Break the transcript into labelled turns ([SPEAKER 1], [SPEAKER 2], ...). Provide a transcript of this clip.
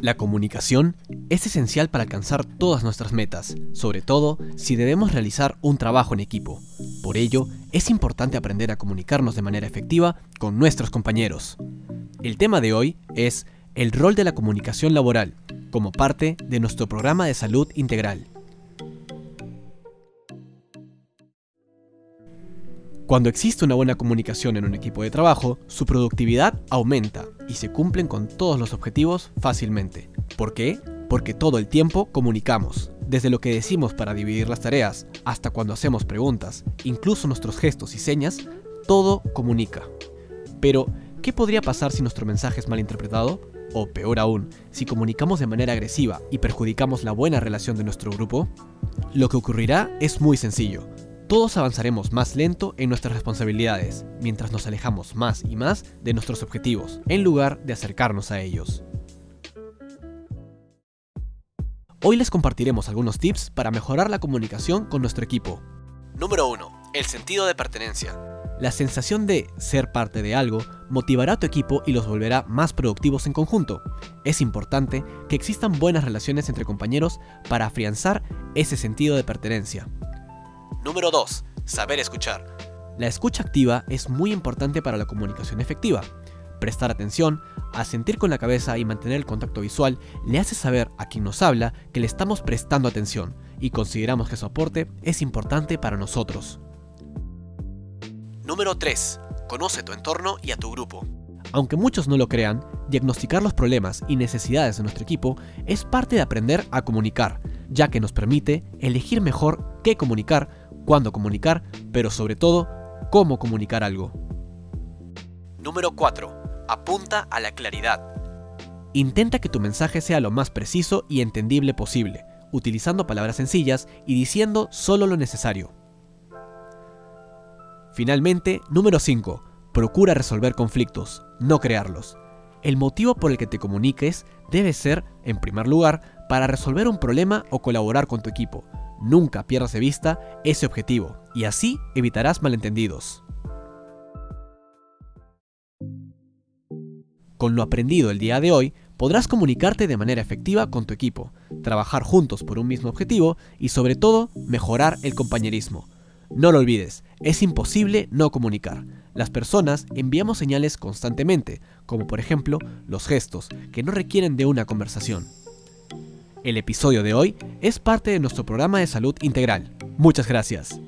[SPEAKER 1] La comunicación es esencial para alcanzar todas nuestras metas, sobre todo si debemos realizar un trabajo en equipo. Por ello, es importante aprender a comunicarnos de manera efectiva con nuestros compañeros. El tema de hoy es el rol de la comunicación laboral, como parte de nuestro programa de salud integral. Cuando existe una buena comunicación en un equipo de trabajo, su productividad aumenta y se cumplen con todos los objetivos fácilmente. ¿Por qué? Porque todo el tiempo comunicamos. Desde lo que decimos para dividir las tareas hasta cuando hacemos preguntas, incluso nuestros gestos y señas, todo comunica. Pero, ¿qué podría pasar si nuestro mensaje es mal interpretado? O peor aún, si comunicamos de manera agresiva y perjudicamos la buena relación de nuestro grupo? Lo que ocurrirá es muy sencillo todos avanzaremos más lento en nuestras responsabilidades, mientras nos alejamos más y más de nuestros objetivos, en lugar de acercarnos a ellos. Hoy les compartiremos algunos tips para mejorar la comunicación con nuestro equipo. Número 1. El sentido de pertenencia. La sensación de ser parte de algo motivará a tu equipo y los volverá más productivos en conjunto. Es importante que existan buenas relaciones entre compañeros para afianzar ese sentido de pertenencia. Número 2. Saber escuchar. La escucha activa es muy importante para la comunicación efectiva. Prestar atención, asentir con la cabeza y mantener el contacto visual le hace saber a quien nos habla que le estamos prestando atención y consideramos que su aporte es importante para nosotros. Número 3. Conoce tu entorno y a tu grupo. Aunque muchos no lo crean, diagnosticar los problemas y necesidades de nuestro equipo es parte de aprender a comunicar, ya que nos permite elegir mejor qué comunicar cuándo comunicar, pero sobre todo, cómo comunicar algo. Número 4. Apunta a la claridad. Intenta que tu mensaje sea lo más preciso y entendible posible, utilizando palabras sencillas y diciendo solo lo necesario. Finalmente, número 5. Procura resolver conflictos, no crearlos. El motivo por el que te comuniques debe ser, en primer lugar, para resolver un problema o colaborar con tu equipo, Nunca pierdas de vista ese objetivo y así evitarás malentendidos. Con lo aprendido el día de hoy, podrás comunicarte de manera efectiva con tu equipo, trabajar juntos por un mismo objetivo y sobre todo mejorar el compañerismo. No lo olvides, es imposible no comunicar. Las personas enviamos señales constantemente, como por ejemplo los gestos, que no requieren de una conversación. El episodio de hoy es parte de nuestro programa de salud integral. Muchas gracias.